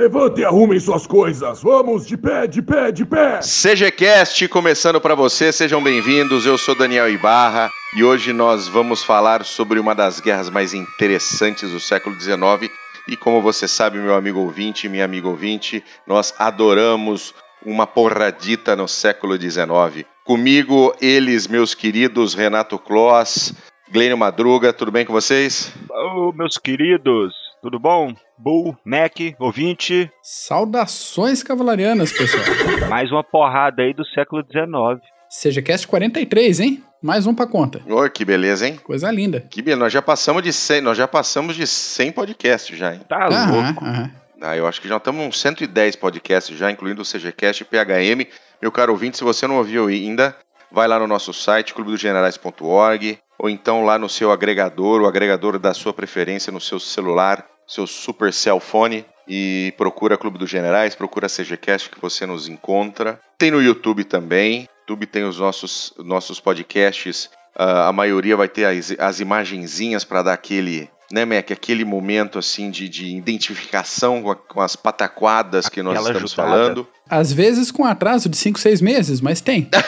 Levante e arrumem suas coisas. Vamos de pé, de pé, de pé. CGCast começando para você, sejam bem-vindos. Eu sou Daniel Ibarra e hoje nós vamos falar sobre uma das guerras mais interessantes do século XIX. E como você sabe, meu amigo ouvinte, minha amiga ouvinte, nós adoramos uma porradita no século XIX. Comigo, eles, meus queridos Renato Kloss, Glênio Madruga, tudo bem com vocês? Ô, meus queridos, tudo bom? Bull, Mac, ouvinte. Saudações cavalarianas, pessoal. Mais uma porrada aí do século XIX. Seja Cast 43, hein? Mais um pra conta. Oi, que beleza, hein? Coisa linda. Que beleza, nós já passamos de 100, nós já passamos de 100 podcasts já, hein? Tá Aham, louco. aham. Ah, eu acho que já estamos uns 110 podcasts já, incluindo o CGCast e PHM. Meu caro ouvinte, se você não ouviu ainda, vai lá no nosso site, clubedogenerais.org, ou então lá no seu agregador, o agregador da sua preferência, no seu celular, seu super cell phone, e procura Clube dos Generais, procura CGCast que você nos encontra. Tem no YouTube também. YouTube tem os nossos, nossos podcasts. ah, a maioria vai ter as, as imagenzinhas para dar aquele, né, Mac? Aquele momento assim de, de identificação com, a- com as pataquadas que nós Aquela estamos ajudada. falando. Às vezes com atraso de 5, 6 meses, mas tem.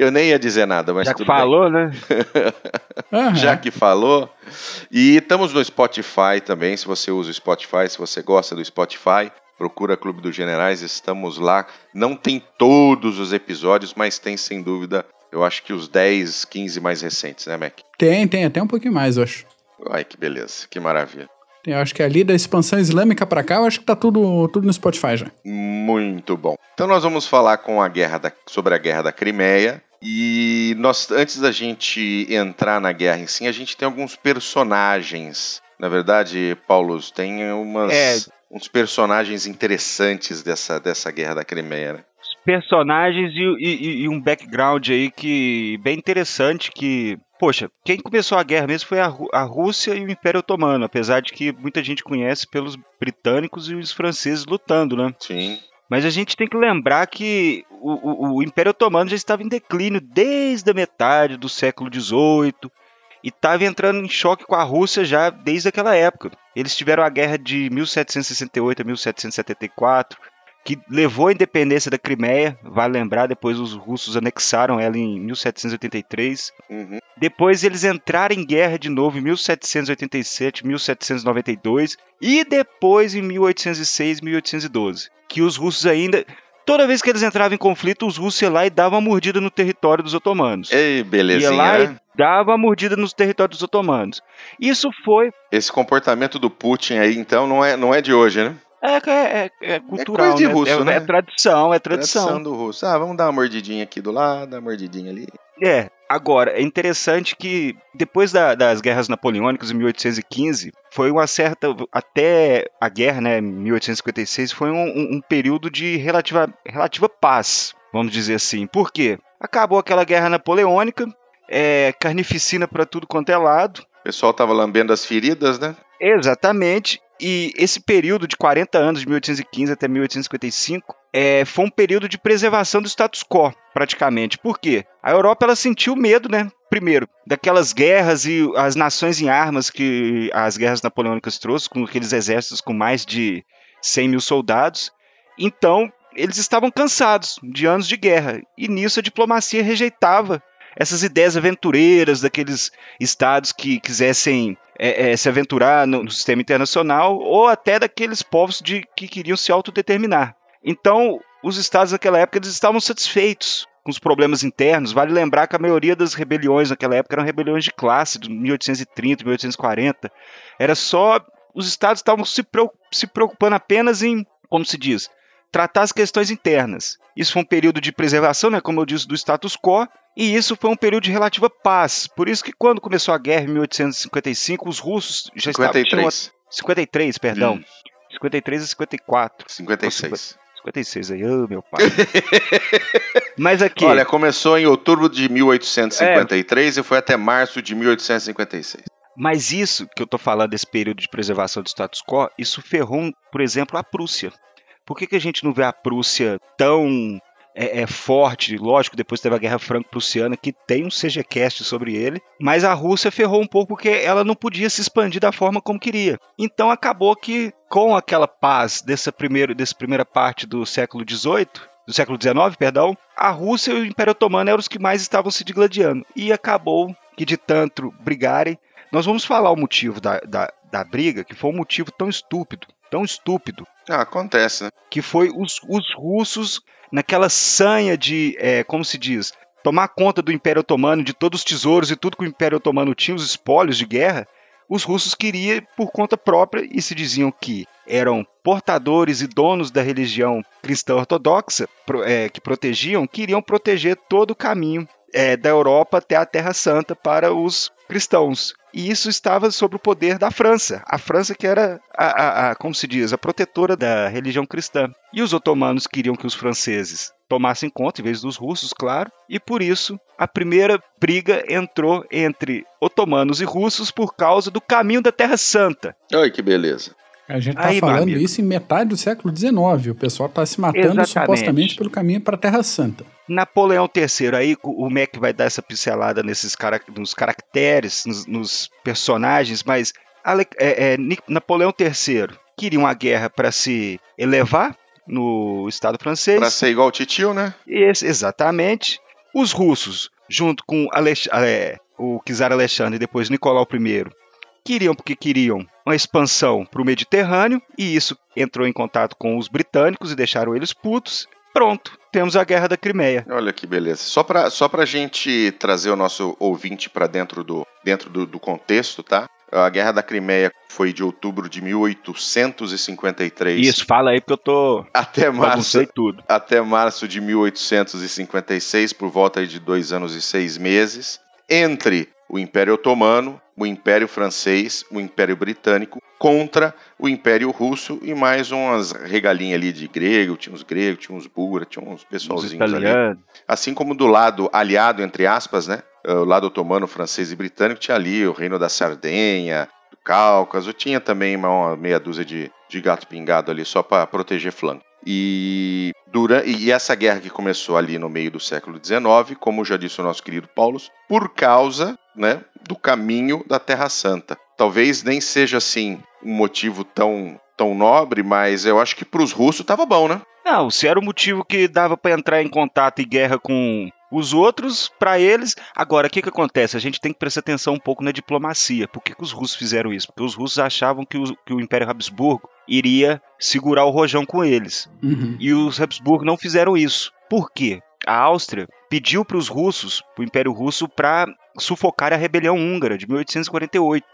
Eu nem ia dizer nada, mas Já que tudo bem. falou, né? Aham. já que falou. E estamos no Spotify também, se você usa o Spotify, se você gosta do Spotify, procura Clube dos Generais, estamos lá. Não tem todos os episódios, mas tem sem dúvida, eu acho que os 10, 15 mais recentes, né, Mac? Tem, tem até um pouquinho mais, eu acho. Ai, que beleza, que maravilha. Tem, eu acho que ali da expansão islâmica pra cá, eu acho que tá tudo, tudo no Spotify já. Muito bom. Então nós vamos falar com a guerra da- sobre a guerra da Crimeia. E nós, antes da gente entrar na guerra em si, a gente tem alguns personagens. Na verdade, Paulo, tem umas, É. uns personagens interessantes dessa, dessa guerra da Crimeia. Né? Os personagens e, e- e um background aí que bem interessante que... Poxa, quem começou a guerra mesmo foi a, Rú- a Rússia e o Império Otomano, apesar de que muita gente conhece pelos britânicos e os franceses lutando, né? Sim. Mas a gente tem que lembrar que o, o- o Império Otomano já estava em declínio desde a metade do século XVIII e estava entrando em choque com a Rússia já desde aquela época. Eles tiveram a guerra de 1768 a 1774, que levou à independência da Crimeia. Vale lembrar, depois os russos anexaram ela em 1783. Uhum. Depois eles entraram em guerra de novo em 1787, 1792 e depois em 1806, 1812. Que os russos ainda. Toda vez que eles entravam em conflito, os russos iam lá e davam uma mordida no território dos otomanos. Ei, Ia belezinha, lá né? e dava uma mordida nos territórios dos otomanos. Isso foi. Esse comportamento do Putin aí, então, não é, não é de hoje, né? É, é, é, é cultural. coisa de né? russo, é, né? é tradição, é tradição. Tradição do russo. Ah, vamos dar uma mordidinha aqui do lado, dar uma mordidinha ali. É, agora, é interessante que depois da- das guerras napoleônicas em 1815, foi uma certa. Até a guerra, né, em 1856, foi um, um- período de relativa, relativa paz, vamos dizer assim. Por quê? Acabou aquela guerra napoleônica, é, carnificina para tudo quanto é lado. O pessoal tava lambendo as feridas, né? Exatamente. E esse período de 40 anos, de 1815 até 1855, é, foi um período de preservação do status quo, praticamente. Por quê? A Europa ela sentiu medo, né? Primeiro, daquelas guerras e as nações em armas que as guerras napoleônicas trouxe, com aqueles exércitos com mais de 100 mil soldados. Então, eles estavam cansados de anos de guerra. E nisso a diplomacia rejeitava essas ideias aventureiras daqueles estados que quisessem é, é, se aventurar no, no sistema internacional ou até daqueles povos de, que queriam se autodeterminar. Então, os estados naquela época eles estavam satisfeitos com os problemas internos. Vale lembrar que a maioria das rebeliões naquela época eram rebeliões de classe, de 1830, 1840. Era só. Os estados estavam se, se preocupando apenas em, como se diz, tratar as questões internas. Isso foi um período de preservação, né, como eu disse, do status quo, e isso foi um período de relativa paz. Por isso que quando começou a guerra em 1855, os russos já estavam... tinham- 53. 53, perdão. Hum. 53 e 54. 56. 56 aí, ô meu pai. Mas aqui, Olha, começou em outubro de 1853 e foi até março de 1856. mas isso que eu tô falando desse período de preservação do status quo, isso ferrou, por exemplo, a Prússia. Por que, que a gente não vê a Prússia tão é, é, forte, lógico, depois teve a Guerra Franco-Prussiana, que tem um CGCast sobre ele, mas a Rússia ferrou um pouco porque ela não podia se expandir da forma como queria. Então acabou que, com aquela paz dessa, primeiro, dessa primeira parte do século XVIII, do século XIX, perdão, a Rússia e o Império Otomano eram os que mais estavam se digladiando. E acabou que de tanto brigarem, nós vamos falar o motivo da, da, da briga, que foi um motivo tão estúpido, tão estúpido. Ah, acontece, né? Que foi os, os russos naquela sanha de, é, como se diz, tomar conta do Império Otomano, de todos os tesouros e tudo que o Império Otomano tinha, os espólios de guerra, os russos queriam por conta própria e se diziam que eram portadores e donos da religião cristã ortodoxa é, que protegiam, queriam proteger todo o caminho é, da Europa até a Terra Santa para os cristãos. E isso estava sob o poder da França. A França que era, a, a, a, como se diz, a protetora da religião cristã. E os otomanos queriam que os franceses tomassem conta, em vez dos russos, claro. E por isso, a primeira briga entrou entre otomanos e russos por causa do caminho da Terra Santa. Ai, que beleza. A gente tá Aí, falando isso em metade do século XIX. O pessoal tá se matando Exatamente. supostamente pelo caminho para a Terra Santa. Napoleão III, aí o Mac vai dar essa pincelada nesses cara, nos caracteres, nos, nos personagens, mas é, é, Napoleão III queria uma guerra para se elevar no Estado francês. Para ser igual ao Titio, né? Esse, exatamente. Os russos, junto com Alex, é, o czar Alexandre e depois Nicolau I, queriam porque queriam uma expansão para o Mediterrâneo e isso entrou em contato com os britânicos e deixaram eles putos. Pronto, temos a Guerra da Crimeia. Olha que beleza. Só para só a gente trazer o nosso ouvinte para dentro, do, dentro do, do contexto, tá? A Guerra da Crimeia foi de outubro de 1853. Isso, fala aí porque eu tô. Até março. tudo. Até março de 1856, por volta de dois anos e seis meses. Entre o Império Otomano, o Império Francês, o Império Britânico contra o Império Russo e mais umas regalinhas ali de grego, tinha uns gregos, tinha uns búlgaros, tinha uns pessoalzinhos ali. Assim como do lado aliado, entre aspas, né? O lado otomano, francês e britânico tinha ali o Reino da Sardenha, do Cáucaso, tinha também uma meia dúzia de, de gato pingado ali só para proteger flanco. E, durante, e essa guerra que começou ali no meio do século XIX, como já disse o nosso querido Paulo, por causa né, do caminho da Terra Santa. Talvez nem seja assim um motivo tão, tão nobre, mas eu acho que para os russos estava bom, né? Não, se era o motivo que dava para entrar em contato e guerra com os outros, para eles. Agora, o que, que acontece? A gente tem que prestar atenção um pouco na diplomacia. Por que, que os russos fizeram isso? Porque os russos achavam que o, que o Império Habsburgo iria segurar o rojão com eles. Uhum. E os Habsburgo não fizeram isso. Por quê? A Áustria pediu para os russos, para o Império Russo, para sufocar a rebelião húngara de 1848.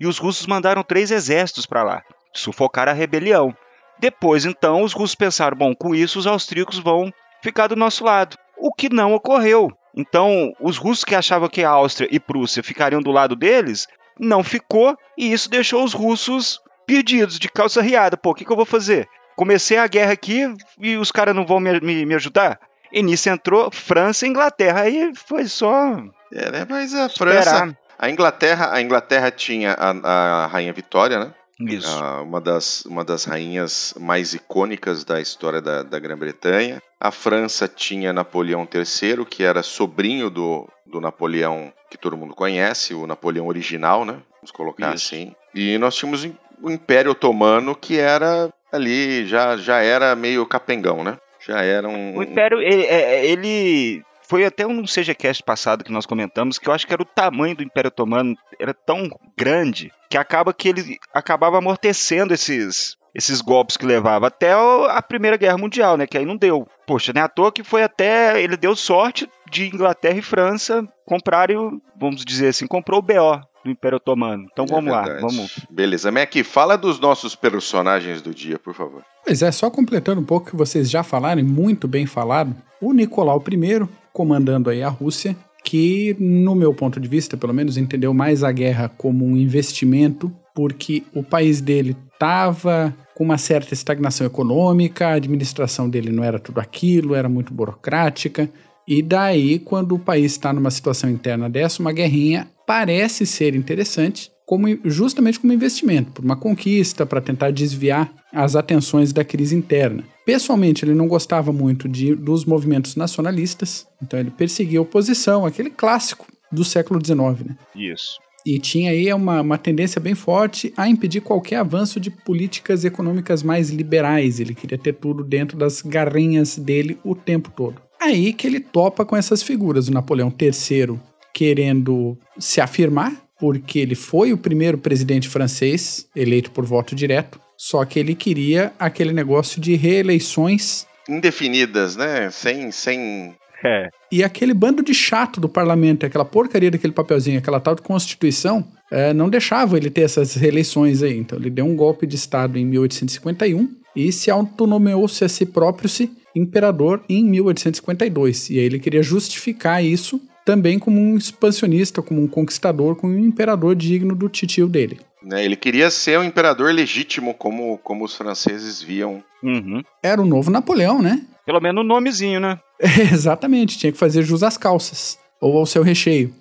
E os russos mandaram três exércitos para lá, sufocar a rebelião. Depois, então, os russos pensaram: bom, com isso os austríacos vão ficar do nosso lado o que não ocorreu. Então, os russos que achavam que a Áustria e Prússia ficariam do lado deles, não ficou, e isso deixou os russos perdidos, de calça riada. Pô, o que, que eu vou fazer? Comecei a guerra aqui e os caras não vão me, me, me, ajudar? E nisso entrou França e Inglaterra. Aí foi só. É, né? Mas a França. Esperar. A Inglaterra, a Inglaterra tinha a, a Rainha Vitória, né? Isso. Uh, uma, das, uma das rainhas mais icônicas da história da, da Grã-Bretanha. A França tinha Napoleão III, que era sobrinho do, do Napoleão que todo mundo conhece, o Napoleão original, né? Vamos colocar Isso. assim. E nós tínhamos o Império Otomano, que era ali, já, já era meio capengão, né? Já era um. O Império, ele, é, ele foi até um CGCast passado que nós comentamos que eu acho que era o tamanho do Império Otomano era tão grande que acaba que ele acabava amortecendo esses esses golpes que levava até a Primeira Guerra Mundial, né? Que aí não deu. Poxa, né? À toa que foi até. Ele deu sorte de Inglaterra e França comprarem, vamos dizer assim, comprou o BO do Império Otomano. Então vamos é lá, vamos. Beleza, Mac, fala dos nossos personagens do dia, por favor. Pois é, só completando um pouco que vocês já falaram, muito bem falado, o Nicolau I, comandando aí a Rússia, que, no meu ponto de vista, pelo menos, entendeu mais a guerra como um investimento, porque o país dele estava com uma certa estagnação econômica, a administração dele não era tudo aquilo, era muito burocrática. E daí, quando o país está numa situação interna dessa, uma guerrinha parece ser interessante, como justamente como investimento, por uma conquista, para tentar desviar as atenções da crise interna. Pessoalmente, ele não gostava muito de, dos movimentos nacionalistas, então ele perseguia a oposição, aquele clássico do século XIX, né? Isso. E tinha aí uma, uma tendência bem forte a impedir qualquer avanço de políticas econômicas mais liberais. Ele queria ter tudo dentro das garrinhas dele o tempo todo. Aí que ele topa com essas figuras. O Napoleão III querendo se afirmar, porque ele foi o primeiro presidente francês eleito por voto direto, só que ele queria aquele negócio de reeleições Indefinidas, né? Sem, sem É. E aquele bando de chato do parlamento, aquela porcaria daquele papelzinho, aquela tal de Constituição, eh, não deixava ele ter essas reeleições aí. Então ele deu um golpe de Estado em 1851 e se autonomeou-se a si próprio-se imperador em 1852. E aí ele queria justificar isso também como um expansionista, como um conquistador, como um imperador digno do titio dele. né, ele queria ser um imperador legítimo, como, como os franceses viam. Uhum. Era o novo Napoleão, né? Pelo menos o nomezinho, né? Exatamente, tinha que fazer jus às calças, ou ao seu recheio.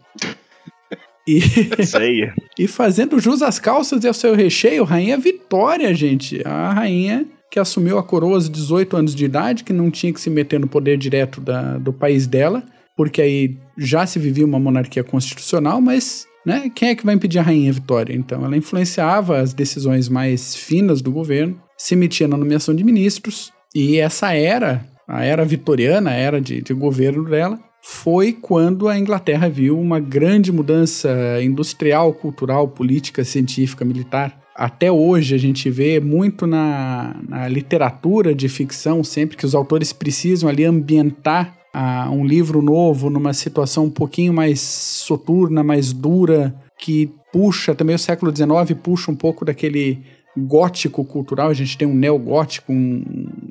E... Isso aí. E fazendo jus às calças e ao seu recheio, Rainha Vitória, gente. A rainha que assumiu a coroa aos 18 anos de idade, que não tinha que se meter no poder direto da, do país dela, porque aí já se vivia uma monarquia constitucional, mas né, quem é que vai impedir a Rainha Vitória? Então ela influenciava as decisões mais finas do governo, se metia na nomeação de ministros, e essa era, a era vitoriana, a era de, de governo dela, foi quando a Inglaterra viu uma grande mudança industrial, cultural, política, científica, militar. Até hoje a gente vê muito na, na literatura de ficção, sempre que os autores precisam ali ambientar ah, um livro novo numa situação um pouquinho mais soturna, mais dura, que puxa também o século XIX, puxa um pouco daquele gótico cultural. A gente tem um neogótico, um,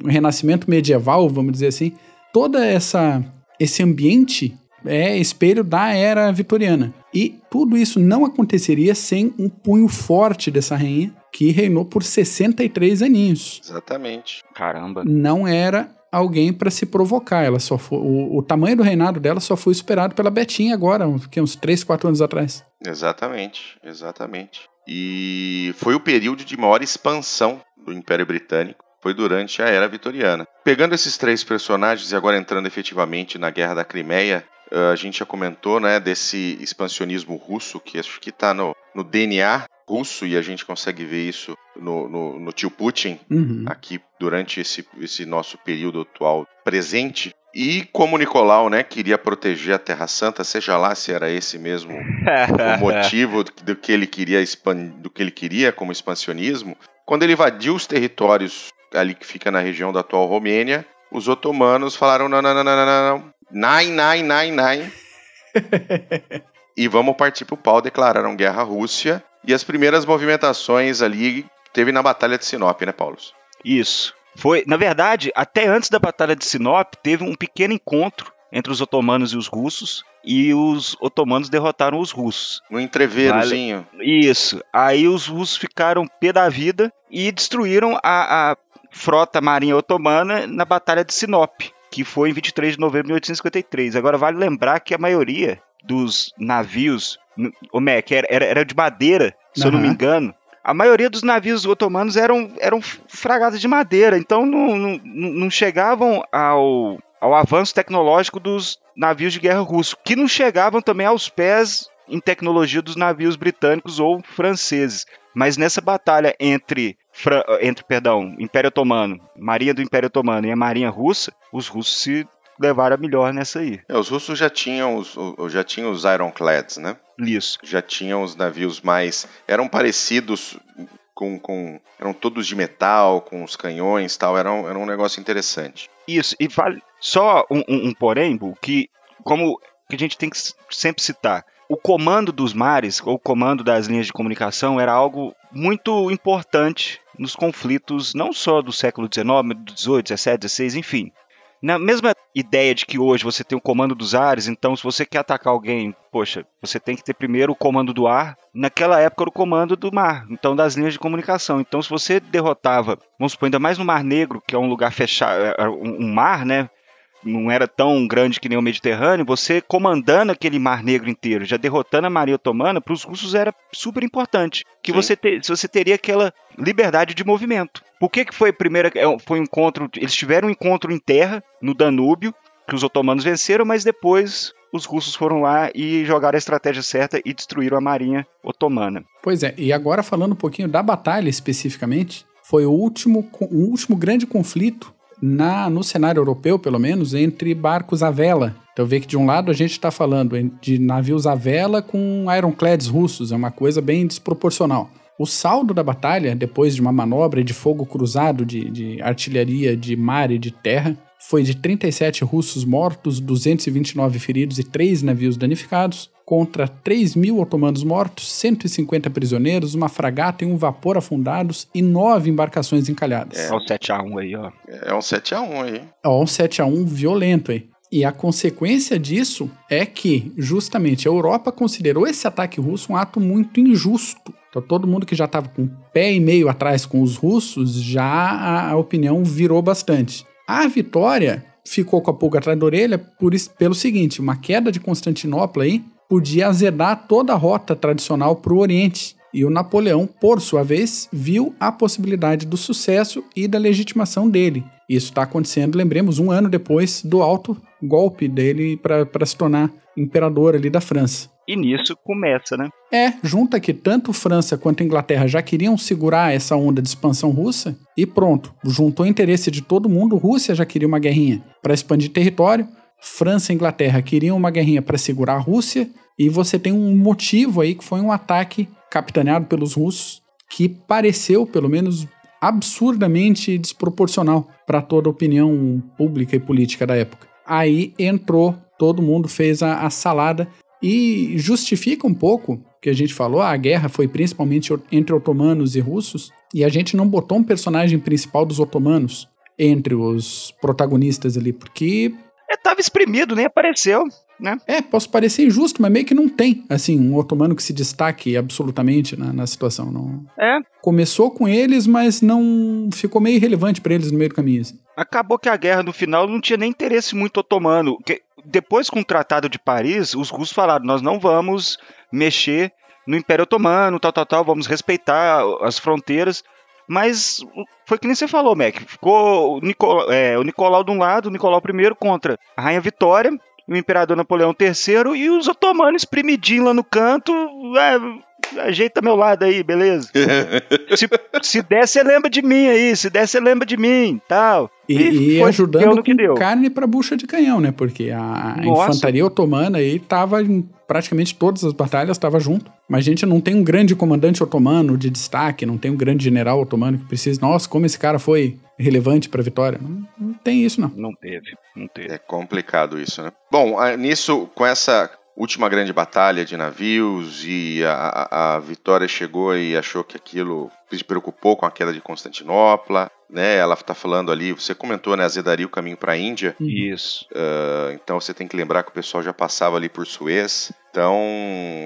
um renascimento medieval, vamos dizer assim. Toda essa esse ambiente é espelho da era vitoriana. E tudo isso não aconteceria sem um punho forte dessa rainha, que reinou por 63 aninhos. Exatamente. Caramba. Não era alguém para se provocar. Ela só foi, o, o tamanho do reinado dela só foi superado pela Betinha agora, que uns 3, 4 anos atrás. Exatamente, exatamente. E foi o período de maior expansão do Império Britânico. Foi durante a Era Vitoriana. Pegando esses três personagens e agora entrando efetivamente na Guerra da Crimeia, uh, a gente já comentou né, desse expansionismo russo, que acho que está no, no DNA russo, e a gente consegue ver isso no, no, no tio Putin, Uhum. aqui durante esse, esse nosso período atual presente. E como Nicolau né, queria proteger a Terra Santa, seja lá se era esse mesmo o motivo do, que ele queria do que ele queria como expansionismo, quando ele invadiu os territórios ali que fica na região da atual Romênia, os otomanos falaram não, não, não, não, não, não, nine, nine, nine, nine. e vamos partir pro pau, declararam guerra à Rússia. E as primeiras movimentações ali teve na Batalha de Sinop, né, Paulo? Isso. Foi, na verdade, até antes da Batalha de Sinop, teve um pequeno encontro entre os otomanos e os russos, e os otomanos derrotaram os russos. No entreveirozinho. Isso. Aí os russos ficaram pé da vida e destruíram a, a frota marinha otomana na Batalha de Sinop, que foi em 23 de novembro de 1853. Agora vale lembrar que a maioria dos navios, o Mac, era, era, de madeira, se eu não me engano. A maioria dos navios otomanos eram, eram fragados de madeira, então não, não, não chegavam ao, ao avanço tecnológico dos navios de guerra russos, que não chegavam também aos pés em tecnologia dos navios britânicos ou franceses. Mas nessa batalha entre, entre perdão, Império Otomano, Marinha do Império Otomano e a Marinha Russa, os russos se levaram a melhor nessa aí. É, os russos já tinham os, já tinham os ironclads, né? Isso. já tinham os navios mais. eram parecidos com. com eram todos de metal, com os canhões e tal. Era um, era um negócio interessante. Isso, e vale só um, um, um porém, Bu, que como que a gente tem que sempre citar, o comando dos mares, ou o comando das linhas de comunicação, era algo muito importante nos conflitos, não só do século XIX, do XVIII, XVII, XVI, enfim. Na mesma ideia de que hoje você tem o comando dos ares, então se você quer atacar alguém, poxa, você tem que ter primeiro o comando do ar. Naquela época era o comando do mar, então das linhas de comunicação. Então se você derrotava, vamos supor, ainda mais no Mar Negro, que é um lugar fechado, é, um um mar, né? Não era tão grande que nem o Mediterrâneo, você comandando aquele Mar Negro inteiro, já derrotando a Maria Otomana, para os russos era super importante. Que você, te, você teria aquela liberdade de movimento. Por que, que foi a primeira. É, foi um encontro. Eles tiveram um encontro em terra, no Danúbio, que os otomanos venceram, mas depois os russos foram lá e jogaram a estratégia certa e destruíram a marinha otomana. Pois é, e agora falando um pouquinho da batalha especificamente, foi o último, o último grande conflito na, no cenário europeu, pelo menos, entre barcos à vela. Então vê que de um lado a gente está falando de navios à vela com ironclads russos, é uma coisa bem desproporcional. O saldo da batalha, depois de uma manobra de fogo cruzado de, de artilharia de mar e de terra, foi de 37 russos mortos, 229 feridos e 3 navios danificados, contra 3 mil otomanos mortos, 150 prisioneiros, uma fragata e um vapor afundados e 9 embarcações encalhadas. É, um 7x1 aí, ó. É um 7x1 aí. É um 7x1 violento aí. E a consequência disso é que, justamente, a Europa considerou esse ataque russo um ato muito injusto. Então, todo mundo que já estava com pé e meio atrás com os russos, já a, a opinião virou bastante. A vitória ficou com a pulga atrás da orelha por, pelo seguinte: uma queda de Constantinopla aí podia azedar toda a rota tradicional para o Oriente. E o Napoleão, por sua vez, viu a possibilidade do sucesso e da legitimação dele. Isso está acontecendo, lembremos, um ano depois do alto golpe dele para se tornar imperador ali da França. E nisso começa, né? É, junta que tanto França quanto Inglaterra já queriam segurar essa onda de expansão russa e pronto, juntou o interesse de todo mundo. Rússia já queria uma guerrinha para expandir território, França e Inglaterra queriam uma guerrinha para segurar a Rússia e você tem um motivo aí que foi um ataque capitaneado pelos russos que pareceu, pelo menos absurdamente desproporcional para toda a opinião pública e política da época. Aí entrou, todo mundo fez a, a salada e justifica um pouco que a gente falou, a guerra foi principalmente entre otomanos e russos, e a gente não botou um personagem principal dos otomanos entre os protagonistas ali, porque. É, tava exprimido, nem apareceu, né? É, posso parecer injusto, mas meio que não tem, assim, um otomano que se destaque absolutamente na, na situação. Não... É. Começou com eles, mas não ficou meio irrelevante para eles no meio do caminho. Assim. Acabou que a guerra no final não tinha nem interesse muito otomano. Que depois, com o Tratado de Paris, os russos falaram: nós não vamos mexer no Império Otomano, tal, tal, tal, vamos respeitar as fronteiras. Mas foi que nem você falou, Mac. Ficou o, Nicolau, é, o Nicolau de um lado, o Nicolau I contra a Rainha Vitória, o Imperador Napoleão III e os otomanos espremidinhos lá no canto. É, ajeita meu lado aí, beleza? se, se der, você lembra de mim aí. Se der, você lembra de mim, tal. E, e, e ajudando com carne para bucha de canhão, né? Porque a Nossa. infantaria otomana aí tava em praticamente todas as batalhas, estava junto. Mas a gente não tem um grande comandante otomano de destaque, não tem um grande general otomano que precisa. Nossa, como esse cara foi relevante para a vitória. Não, não, tem isso, não. Não teve, não teve. É complicado isso, né? Bom, nisso, com essa última grande batalha de navios e a, a, Vitória chegou e achou que aquilo se preocupou com a queda de Constantinopla, né? Ela está falando ali, você comentou, né? Azedaria o caminho para a Índia. Isso. Uh, então você tem que lembrar que o pessoal já passava ali por Suez. Então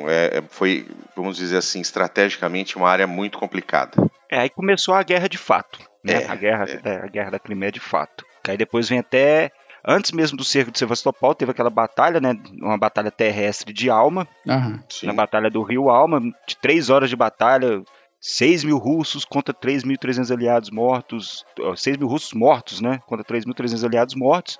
é, é, foi, vamos dizer assim, estrategicamente uma área muito complicada. É, aí começou a guerra de fato, né? É, a, guerra, é. é. a guerra da Crimeia de fato. Que aí depois vem até antes mesmo do cerco de Sevastopol, teve aquela batalha, né? Uma batalha terrestre de Alma. Uhum, na batalha do Rio Alma, de três horas de batalha. 6 mil russos contra 3.300 aliados mortos. 6 mil russos mortos, né? Contra 3.300 aliados mortos.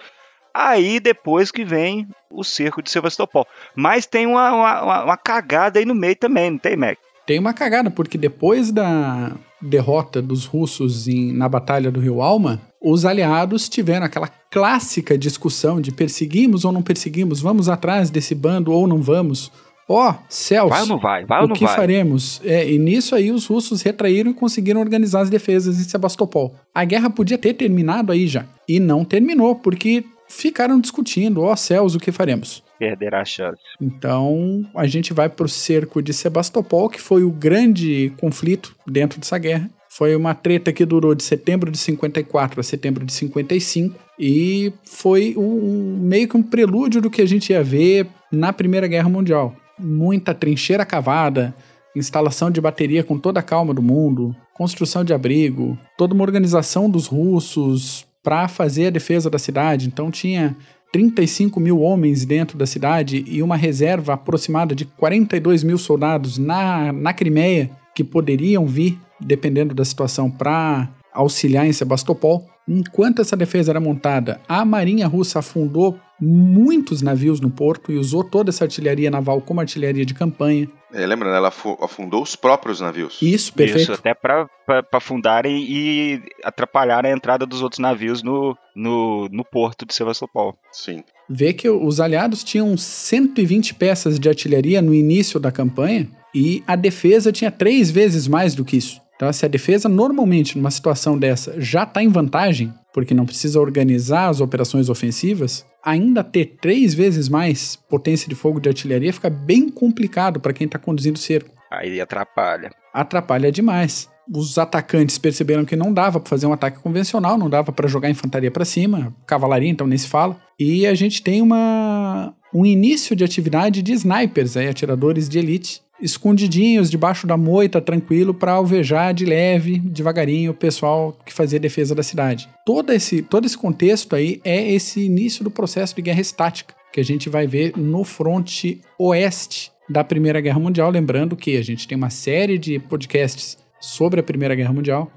Aí depois que vem o cerco de Sevastopol. Mas tem uma, uma, uma cagada aí no meio também, não tem, Mac? Tem uma cagada, porque depois da derrota dos russos em, na Batalha do Rio Alma, os aliados tiveram aquela clássica discussão de perseguimos ou não perseguimos, vamos atrás desse bando ou não vamos. Ó, oh, céus. Vai ou não vai? Vai ou não vai? O que faremos? É, e nisso aí os russos retraíram e conseguiram organizar as defesas em Sebastopol. A guerra podia ter terminado aí já. E não terminou, porque ficaram discutindo, ó oh, céus, o que faremos? Perderá a chance. Então, a gente vai pro cerco de Sebastopol, que foi o grande conflito dentro dessa guerra. Foi uma treta que durou de setembro de 54 a setembro de 55 e foi um, meio que um prelúdio do que a gente ia ver na Primeira Guerra Mundial. Muita trincheira cavada, instalação de bateria com toda a calma do mundo, construção de abrigo, toda uma organização dos russos para fazer a defesa da cidade. Então tinha 35 mil homens dentro da cidade e uma reserva aproximada de 42 mil soldados na, na Crimeia que poderiam vir, dependendo da situação, para auxiliar em Sebastopol. Enquanto essa defesa era montada, a Marinha Russa afundou muitos navios no porto e usou toda essa artilharia naval como artilharia de campanha. É, lembra, né? ela afundou os próprios navios. Isso, perfeito. Isso, até para afundarem e atrapalhar a entrada dos outros navios no, no, no porto de Sebastopol. Sim. Vê que os aliados tinham 120 peças de artilharia no início da campanha e a defesa tinha três vezes mais do que isso. Então, se a defesa normalmente, numa situação dessa, já está em vantagem, porque não precisa organizar as operações ofensivas, ainda ter três vezes mais potência de fogo de artilharia fica bem complicado para quem está conduzindo o cerco. Aí atrapalha. Atrapalha demais. Os atacantes perceberam que não dava para fazer um ataque convencional, não dava para jogar infantaria para cima, cavalaria então nem se fala. E a gente tem uma um início de atividade de snipers, aí, atiradores de elite, escondidinhos debaixo da moita, tranquilo, para alvejar de leve, devagarinho, o pessoal que fazia defesa da cidade. Todo esse, todo esse contexto aí é esse início do processo de guerra estática, que a gente vai ver no fronte oeste da Primeira Guerra Mundial. Lembrando que a gente tem uma série de podcasts sobre a Primeira Guerra Mundial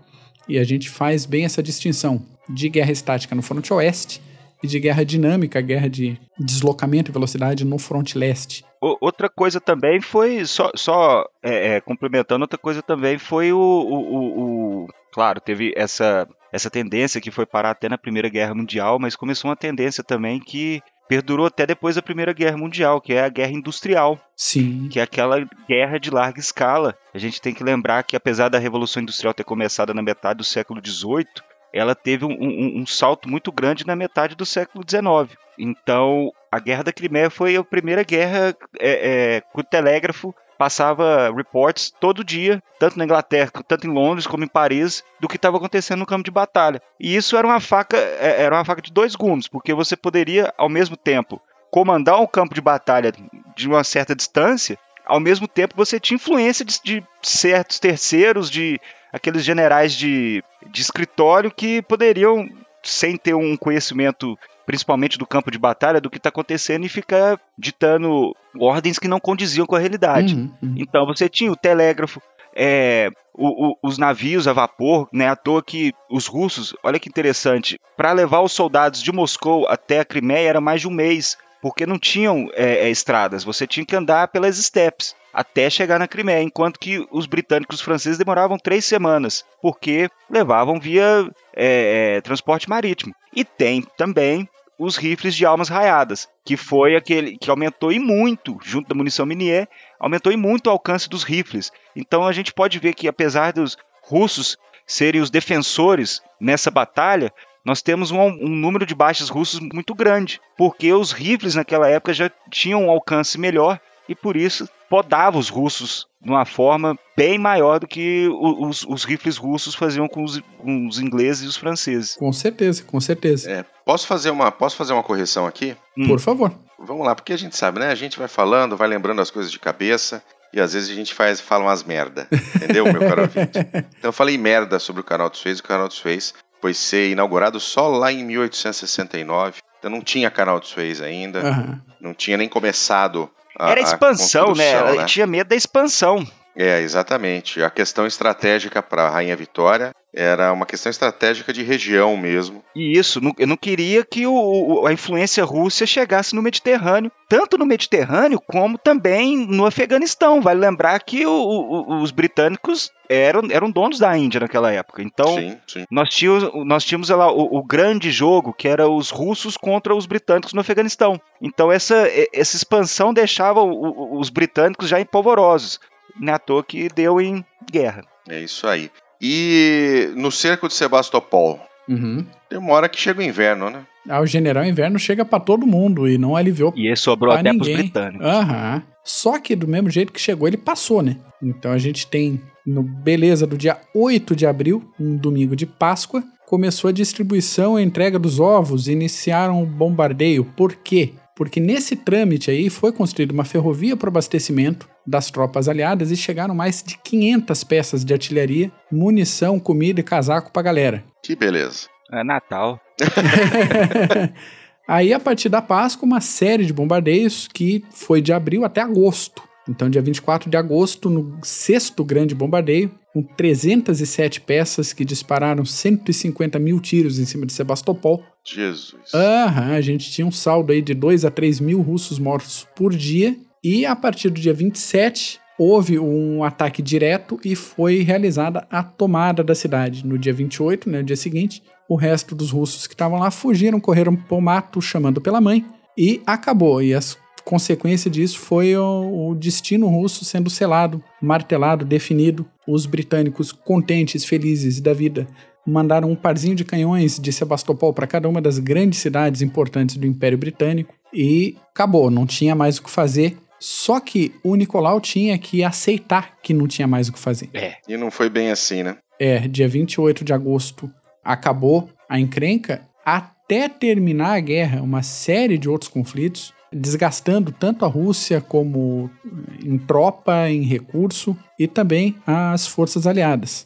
e a gente faz bem essa distinção de guerra estática no fronte oeste e de guerra dinâmica, guerra de deslocamento e velocidade no fronte leste. Outra coisa também foi, só, só é, é, complementando, outra coisa também foi o, o, o, o, Claro, teve essa, essa tendência que foi parar até na Primeira Guerra Mundial, mas começou uma tendência também que perdurou até depois da Primeira Guerra Mundial, que é a guerra industrial. Sim. Que é aquela guerra de larga escala. A gente tem que lembrar que, apesar da Revolução Industrial ter começado na metade do século XVIII, ela teve um, um, um salto muito grande na metade do século XIX. Então, a Guerra da Crimeia foi a primeira guerra é, é, com o telégrafo passava reports todo dia, tanto na Inglaterra, tanto em Londres como em Paris, do que estava acontecendo no campo de batalha. E isso era uma faca, é, era uma faca de dois gumes, porque você poderia ao mesmo tempo comandar um campo de batalha de uma certa distância, ao mesmo tempo você tinha influência de, de certos terceiros, de aqueles generais de, de escritório que poderiam, sem ter um conhecimento principalmente do campo de batalha, do que está acontecendo e ficar ditando ordens que não condiziam com a realidade. Uhum, uhum. Então você tinha o telégrafo, é, o, o, os navios a vapor, né? À toa que os russos, olha que interessante, para levar os soldados de Moscou até a Crimeia era mais de um mês, porque não tinham é, é, estradas, você tinha que andar pelas estepes até chegar na Crimeia, enquanto que os britânicos e os franceses demoravam três semanas, porque levavam via é, é, transporte marítimo. E tem também os rifles de almas raiadas, que foi aquele que aumentou e muito, junto da munição Minier, aumentou e muito o alcance dos rifles. Então a gente pode ver que apesar dos russos serem os defensores nessa batalha, nós temos um, um, número de baixas russos muito grande, porque os rifles naquela época já tinham um alcance melhor e por isso podava os russos de uma forma bem maior do que os, os rifles russos faziam com os, com os, ingleses e os franceses. Com certeza, com certeza. É, posso, fazer uma, posso fazer uma correção aqui? Hum. Por favor. Vamos lá, porque a gente sabe, né? A gente vai falando, vai lembrando as coisas de cabeça. E às vezes a gente faz, fala umas merda, entendeu, meu caro ouvinte? Então eu falei merda sobre o canal dos Suez. O canal dos Suez foi ser inaugurado só lá em 1869. Então não tinha canal de Suez ainda, uhum. não tinha nem começado a, Era expansão, né? Né? tinha medo da expansão. É, exatamente. A questão estratégica para a Rainha Vitória era uma questão estratégica de região mesmo. E isso, eu não queria que o, a influência russa chegasse no Mediterrâneo, tanto no Mediterrâneo como também no Afeganistão. Vale lembrar que o, o, os britânicos eram, eram donos da Índia naquela época. Então, sim, sim. Nós, tínhamos, nós tínhamos lá o, o, grande jogo, que era os russos contra os britânicos no Afeganistão. Então, essa, essa expansão deixava os britânicos já empolvorosos. Não é à toa que deu em guerra. É isso aí. E no cerco de Sebastopol, uhum. tem uma hora que chega o inverno, né? Ah, o general inverno chega para todo mundo e não aliviou E ele sobrou até ninguém. pros britânicos. Aham. Só que do mesmo jeito que chegou, ele passou, né? Então a gente tem, no beleza do dia 8 de abril, um domingo de Páscoa, começou a distribuição e entrega dos ovos e iniciaram o bombardeio. Por quê? Porque nesse trâmite aí foi construída uma ferrovia para abastecimento das tropas aliadas e chegaram mais de 500 peças de artilharia, munição, comida e casaco para a galera. Que beleza. É Natal. Aí, a partir da Páscoa, uma série de bombardeios que foi de abril até agosto. Então, dia 24 de agosto, no sexto grande bombardeio, com 307 peças que dispararam 150 mil tiros em cima de Sebastopol. Jesus. Aham, a gente tinha um saldo aí de 2 a 3 mil russos mortos por dia. E a partir do dia 27, houve um ataque direto e foi realizada a tomada da cidade. No dia 28, né, no dia seguinte, o resto dos russos que estavam lá fugiram, correram pro mato chamando pela mãe e acabou. E as consequência disso foi o, o, destino russo sendo selado, martelado, definido. Os britânicos, contentes, felizes da vida, mandaram um parzinho de canhões de Sebastopol para cada uma das grandes cidades importantes do Império Britânico e acabou, não tinha mais o que fazer. Só que o Nicolau tinha que aceitar que não tinha mais o que fazer. É. E não foi bem assim, né? É, dia 28 de agosto acabou a encrenca, até terminar a guerra, uma série de outros conflitos, desgastando tanto a Rússia como em tropa, em recurso e também as forças aliadas.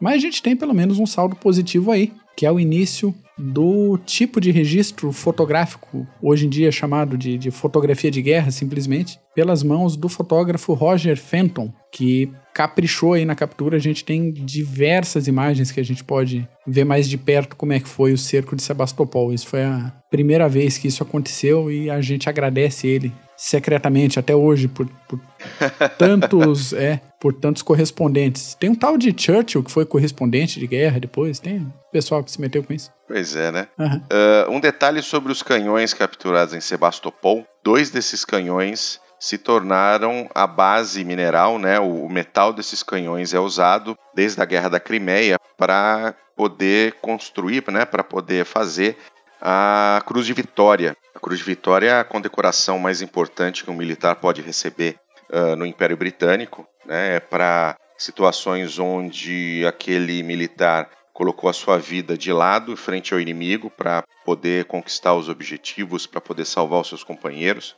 Mas a gente tem pelo menos um saldo positivo aí, que é o início do tipo de registro fotográfico, hoje em dia chamado de, de, fotografia de guerra, simplesmente, pelas mãos do fotógrafo Roger Fenton, que caprichou aí na captura. A gente tem diversas imagens que a gente pode ver mais de perto como é que foi o cerco de Sebastopol. Isso foi a primeira vez que isso aconteceu e a gente agradece ele secretamente até hoje por, por tantos é por tantos correspondentes. Tem um tal de Churchill que foi correspondente de guerra depois, tem pessoal que se meteu com isso. Pois é, né? Uhum. Uh, um detalhe sobre os canhões capturados em Sebastopol: dois desses canhões se tornaram a base mineral, né? O, metal desses canhões é usado desde a Guerra da Crimeia para poder construir, né? Para poder fazer a Cruz de Vitória. A Cruz de Vitória é a condecoração mais importante que um militar pode receber uh, no Império Britânico, né, é para situações onde aquele militar colocou a sua vida de lado frente ao inimigo para poder conquistar os objetivos, para poder salvar os seus companheiros.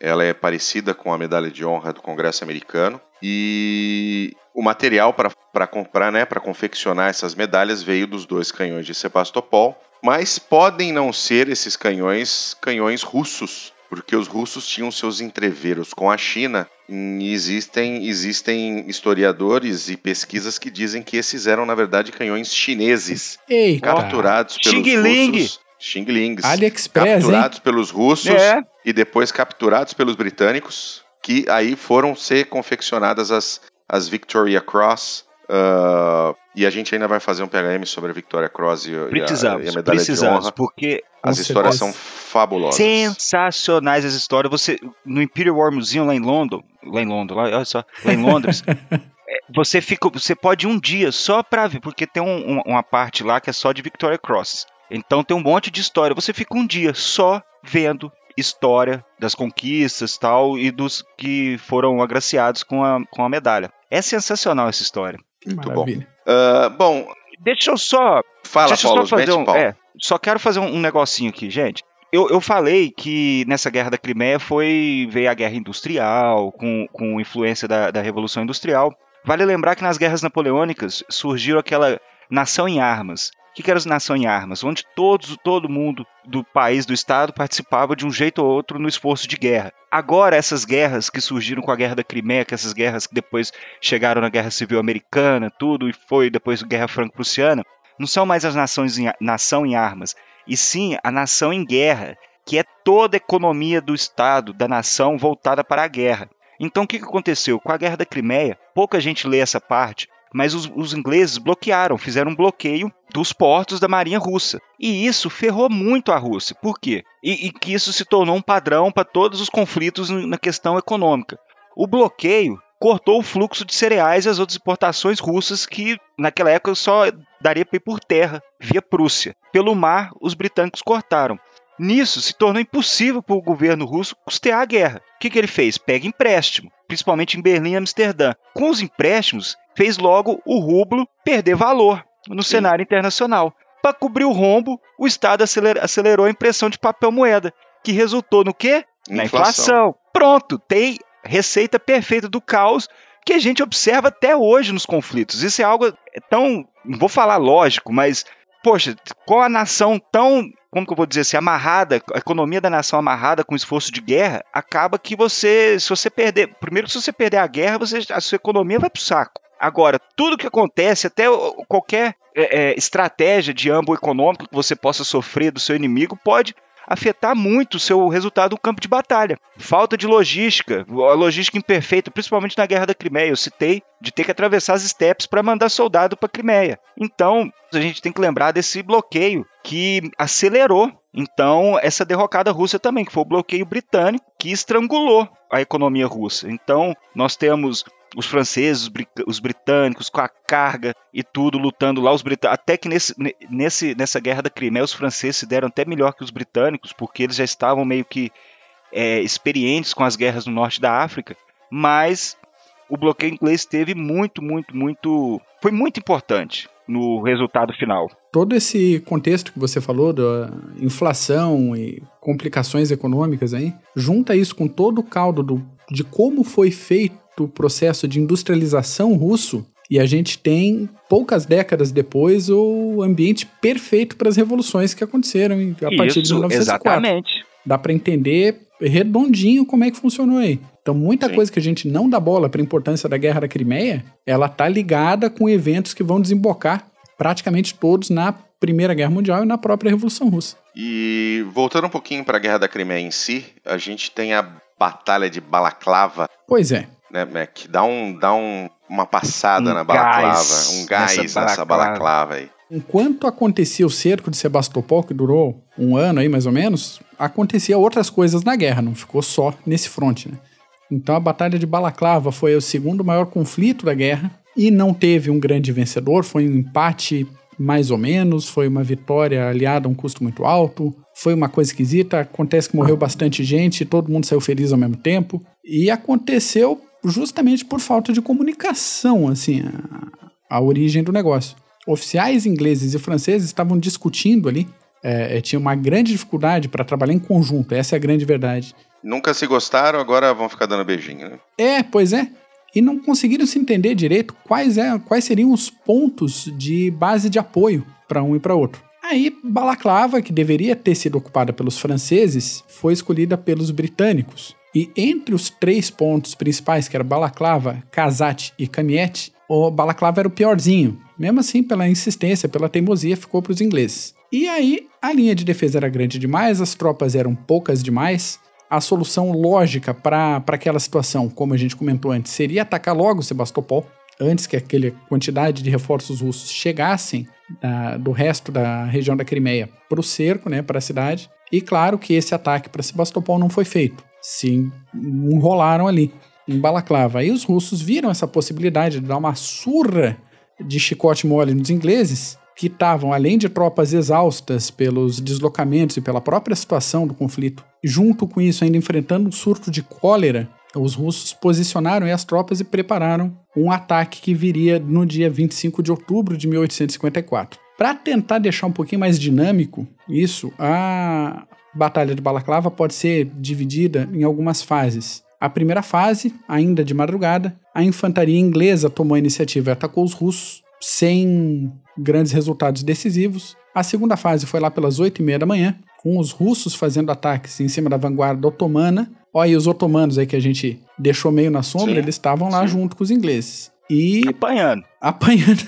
Ela é parecida com a medalha de honra do Congresso americano e o material para comprar, né, para confeccionar essas medalhas veio dos dois canhões de Sebastopol, mas podem não ser esses canhões canhões russos, porque os russos tinham seus entreveros com a China. E existem, existem historiadores e pesquisas que dizem que esses eram, na verdade, canhões chineses Ei, capturados pelos Xing russos. Xinglings. AliExpress, capturados hein? pelos russos é. e depois capturados pelos britânicos, que aí foram ser confeccionadas as, as Victoria Cross, Uh, e a gente ainda vai fazer um PHM sobre a Victoria Cross e, precisamos, e a, e a medalha precisamos, de honra. porque as histórias são fabulosas. Sensacionais as histórias. Você no Imperial War Museum lá em London, lá em London, lá, olha só, lá em Londres, é, você fica, você pode um dia só para ver, porque tem um, uma parte lá que é só de Victoria Cross. Então tem um monte de história. Você fica um dia só vendo história das conquistas tal e dos que foram agraciados com a, com a medalha. É sensacional essa história. Muito Maravilha. bom. Uh, bom, deixa eu só. Fala, deixa Paulo, só fazer um, é, Só quero fazer um, um negocinho aqui, gente. Eu, eu, falei que nessa guerra da Crimeia foi veio a guerra industrial, com, com influência da, da Revolução Industrial. Vale lembrar que nas guerras napoleônicas surgiu aquela nação em armas, que, que era a nação em armas, onde todos, todo mundo do país, do estado, participava de um jeito ou outro no esforço de guerra. Agora, essas guerras que surgiram com a Guerra da Crimeia, que essas guerras que depois chegaram na Guerra Civil Americana, tudo, e foi depois Guerra Franco-Prussiana, não são mais as nações em, nação em armas, e sim a nação em guerra, que é toda a economia do Estado, da nação voltada para a guerra. Então o que aconteceu? Com a Guerra da Crimeia, pouca gente lê essa parte, mas os, os, ingleses bloquearam, fizeram um bloqueio dos portos da marinha russa. E isso ferrou muito a Rússia. Por quê? E, e que isso se tornou um padrão para todos os conflitos na questão econômica. O bloqueio cortou o fluxo de cereais e as outras exportações russas que naquela época só daria para ir por terra, via Prússia. Pelo mar, os britânicos cortaram. Nisso, se tornou impossível para o governo russo custear a guerra. O que, que ele fez? Pega empréstimo, principalmente em Berlim e Amsterdã. Com os empréstimos, fez logo o rublo perder valor no Sim. cenário internacional. Para cobrir o rombo, o Estado acelerou a impressão de papel moeda, que resultou no quê? Na inflação. inflação. Pronto, tem receita perfeita do caos que a gente observa até hoje nos conflitos. Isso é algo tão, não vou falar lógico, mas poxa, com a nação tão, como que eu vou dizer assim, amarrada, a economia da nação amarrada com esforço de guerra, acaba que você, se você perder, primeiro se você perder a guerra, você, a sua economia vai pro saco. Agora, tudo que acontece, até qualquer é, é, estratégia de âmbito econômico que você possa sofrer do seu inimigo, pode afetar muito o seu resultado no campo de batalha. Falta de logística, a logística imperfeita, principalmente na Guerra da Crimeia. Eu citei de ter que atravessar as estepes para mandar soldado para a Crimeia. Então, a gente tem que lembrar desse bloqueio que acelerou então, essa derrocada russa também, que foi o bloqueio britânico, que estrangulou a economia russa. Então, nós temos os franceses, os britânicos, com a carga e tudo, lutando lá. Os Até que nesse, nesse, nessa guerra da Crimeia, os franceses se deram até melhor que os britânicos, porque eles já estavam meio que é, experientes com as guerras no norte da África. Mas o bloqueio inglês teve muito, muito, muito. Foi muito importante no resultado final. Todo esse contexto que você falou da inflação e complicações econômicas aí, junta isso com todo o caldo do, de como foi feito o processo de industrialização russo e a gente tem, poucas décadas depois, o ambiente perfeito para as revoluções que aconteceram a partir de 1904. Exatamente. Dá para entender redondinho como é que funcionou aí. Então, muita Sim. coisa que a gente não dá bola para a importância da Guerra da Crimeia, ela tá ligada com eventos que vão desembocar praticamente todos na Primeira Guerra Mundial e na própria Revolução Russa. E voltando um pouquinho para a Guerra da Crimeia em si, a gente tem a Batalha de Balaclava. Pois é né, Mac? Dá, um, dá um, uma passada um na balaclava, gás um gás nessa, nessa balaclava. aí. Enquanto acontecia o cerco de Sebastopol, que durou um ano aí mais ou menos, acontecia outras coisas na guerra, não ficou só nesse fronte, né? Então a Batalha de Balaclava foi o segundo maior conflito da guerra e não teve um grande vencedor, foi um empate mais ou menos, foi uma vitória aliada a um custo muito alto, foi uma coisa esquisita, acontece que morreu bastante gente, todo mundo saiu feliz ao mesmo tempo, e aconteceu justamente por falta de comunicação, assim, a, a origem do negócio. Oficiais ingleses e franceses estavam discutindo ali, é, é tinha uma grande dificuldade para trabalhar em conjunto, essa é a grande verdade. Nunca se gostaram, agora vão ficar dando beijinho, né? É, pois é. E não conseguiram se entender direito quais, é, quais seriam os pontos de base de apoio para um e para outro. Aí, Balaclava, que deveria ter sido ocupada pelos franceses, foi escolhida pelos britânicos. E entre os três pontos principais, que era Balaclava, Kazat e Kamiet, o Balaclava era o piorzinho. Mesmo assim, pela insistência, pela teimosia, ficou para os ingleses. E aí, a linha de defesa era grande demais, as tropas eram poucas demais. A solução lógica para aquela situação, como a gente comentou antes, seria atacar logo Sebastopol, antes que aquela quantidade de reforços russos chegassem uh, do resto da região da Crimeia para o cerco, né, para a cidade. E claro que esse ataque para Sebastopol não foi feito se enrolaram ali em Balaclava. Aí os russos viram essa possibilidade de dar uma surra de chicote mole nos ingleses, que estavam, além de tropas exaustas pelos deslocamentos e pela própria situação do conflito, junto com isso ainda enfrentando um surto de cólera, os russos posicionaram as tropas e prepararam um ataque que viria no dia 25 de outubro de 1854. Para tentar deixar um pouquinho mais dinâmico isso, a, Batalha de Balaclava pode ser dividida em algumas fases. A primeira fase, ainda de madrugada, a infantaria inglesa tomou a iniciativa e atacou os russos, sem grandes resultados decisivos. A segunda fase foi lá pelas 8 e meia da manhã, com os russos fazendo ataques em cima da vanguarda otomana. Olha aí os otomanos aí que a gente deixou meio na sombra, sim, eles estavam lá sim. junto com os ingleses. E apanhando. Apanhando.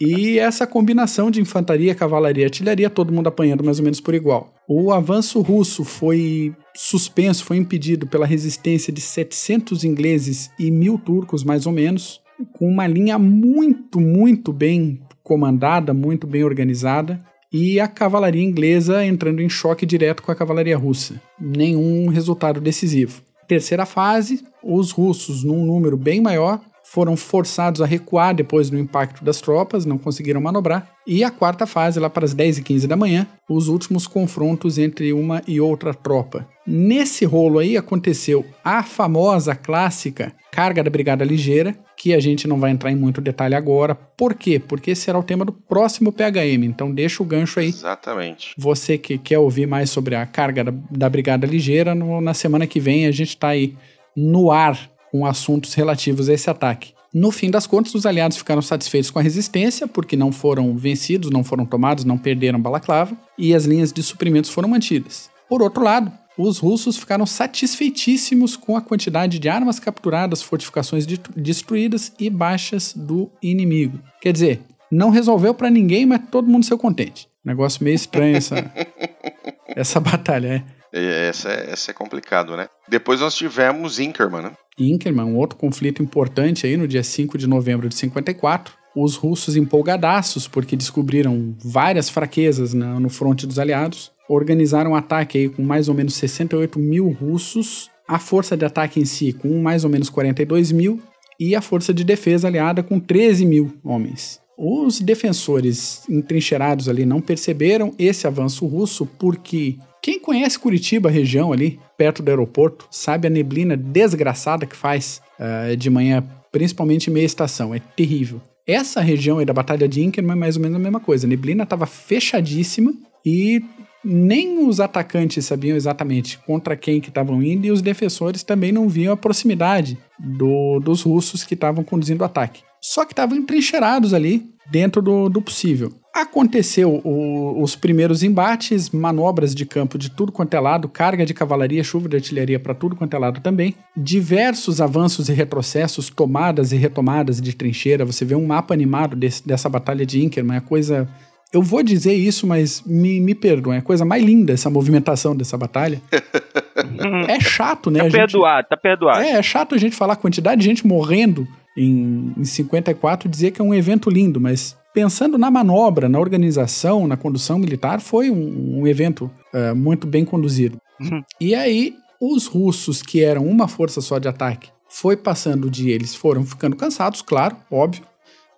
e essa combinação de infantaria, cavalaria e artilharia, todo mundo apanhando mais ou menos por igual. O avanço russo foi suspenso, foi impedido pela resistência de 700 ingleses e mil turcos, mais ou menos, com uma linha muito, muito bem comandada, muito bem organizada, e a cavalaria inglesa entrando em choque direto com a cavalaria russa. Nenhum resultado decisivo. Terceira fase, os russos, num número bem maior, foram forçados a recuar depois do impacto das tropas, não conseguiram manobrar. E a quarta fase, lá para as 10 e 15 da manhã, os últimos confrontos entre uma e outra tropa. Nesse rolo aí aconteceu a famosa clássica carga da Brigada Ligeira, que a gente não vai entrar em muito detalhe agora. Por quê? Porque esse será o tema do próximo PHM. Então deixa o gancho aí. Exatamente. Você que quer ouvir mais sobre a carga da, da Brigada Ligeira, no, na semana que vem a gente está aí no ar com assuntos relativos a esse ataque. No fim das contas, os aliados ficaram satisfeitos com a resistência, porque não foram vencidos, não foram tomados, não perderam Balaclava, e as linhas de suprimentos foram mantidas. Por outro lado, os russos ficaram satisfeitíssimos com a quantidade de armas capturadas, fortificações de destruídas e baixas do inimigo. Quer dizer, não resolveu para ninguém, mas todo mundo saiu contente. Negócio meio estranho essa, essa batalha, é. Essa, é, essa é complicado, né? Depois nós tivemos Inkerman, né? Inkerman, um outro conflito importante aí no dia 5 de novembro de 54. Os russos empolgadaços porque descobriram várias fraquezas no fronte dos aliados organizaram um ataque aí com mais ou menos 68 mil russos, a força de ataque em si com mais ou menos 42 mil e a força de defesa aliada com 13 mil homens. Os defensores entrincheirados ali não perceberam esse avanço russo porque quem conhece Curitiba, a região ali, perto do aeroporto, sabe a neblina desgraçada que faz uh, de manhã, principalmente meia estação. É terrível. Essa região aí da Batalha de Inkerman é mais ou menos a mesma coisa. A neblina estava fechadíssima e nem os atacantes sabiam exatamente contra quem que estavam indo e os defensores também não viam a proximidade do, dos russos que estavam conduzindo o ataque. Só que estavam entrincheirados ali dentro do, do possível. Aconteceu o, os primeiros embates, manobras de campo de tudo quanto é lado, carga de cavalaria, chuva de artilharia para tudo quanto é lado também. Diversos avanços e retrocessos, tomadas e retomadas de trincheira. Você vê um mapa animado desse, dessa batalha de Inkerman, é coisa eu vou dizer isso, mas me, me perdoem. É a coisa mais linda essa movimentação dessa batalha. é chato, né? Tá perdoado, gente... tá perdoado. É, é chato a gente falar a quantidade de gente morrendo em, em 54 dizer que é um evento lindo, mas pensando na manobra, na organização, na condução militar, foi um, um evento uh, muito bem conduzido. Uhum. E aí, os russos, que eram uma força só de ataque, foi passando dia, eles foram ficando cansados, claro, óbvio.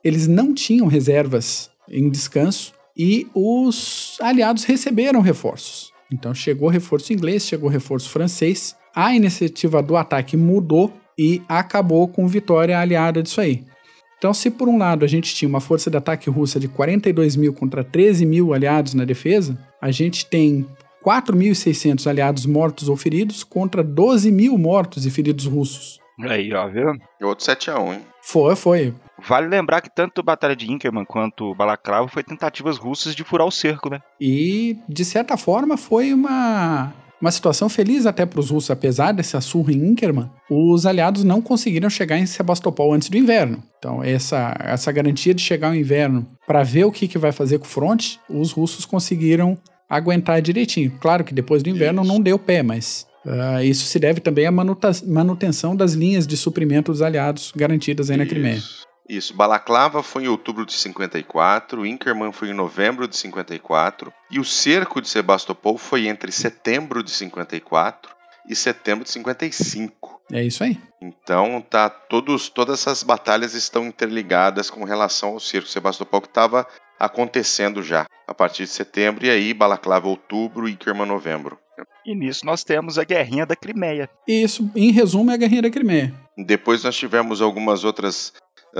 Eles não tinham reservas em descanso e os aliados receberam reforços. Então chegou reforço inglês, chegou reforço francês. A iniciativa do ataque mudou e acabou com vitória aliada disso aí. Então, se por um lado a gente tinha uma força de ataque russa de 42 mil contra 13 mil aliados na defesa, a gente tem 4.600 aliados mortos ou feridos contra 12 mil mortos e feridos russos. Aí, ó, viu? Outro 7x1, hein? Foi, foi. Vale lembrar que tanto a Batalha de Inkerman quanto Balaclava foi tentativas russas de furar o cerco, né? E, de certa forma, foi uma, uma situação feliz até para os russos, apesar dessa surra em Inkerman, os aliados não conseguiram chegar em Sebastopol antes do inverno. Então, essa, essa garantia de chegar ao inverno para ver o que, que vai fazer com o front, os russos conseguiram aguentar direitinho. Claro que depois do inverno Isso. não deu pé, mas uh, isso se deve também à manutenção das linhas de suprimento dos aliados garantidas aí na Crimeia. Isso, Balaclava foi em outubro de 54, Inkerman foi em novembro de 54 e o cerco de Sebastopol foi entre setembro de 54 e setembro de 55. É isso aí. Então tá todos todas essas batalhas estão interligadas com relação ao cerco de Sebastopol que estava acontecendo já a partir de setembro e aí Balaclava outubro e Inkerman novembro. E nisso nós temos a Guerrinha da Crimeia. Isso, em resumo, é a Guerrinha da Crimeia. Depois nós tivemos algumas outras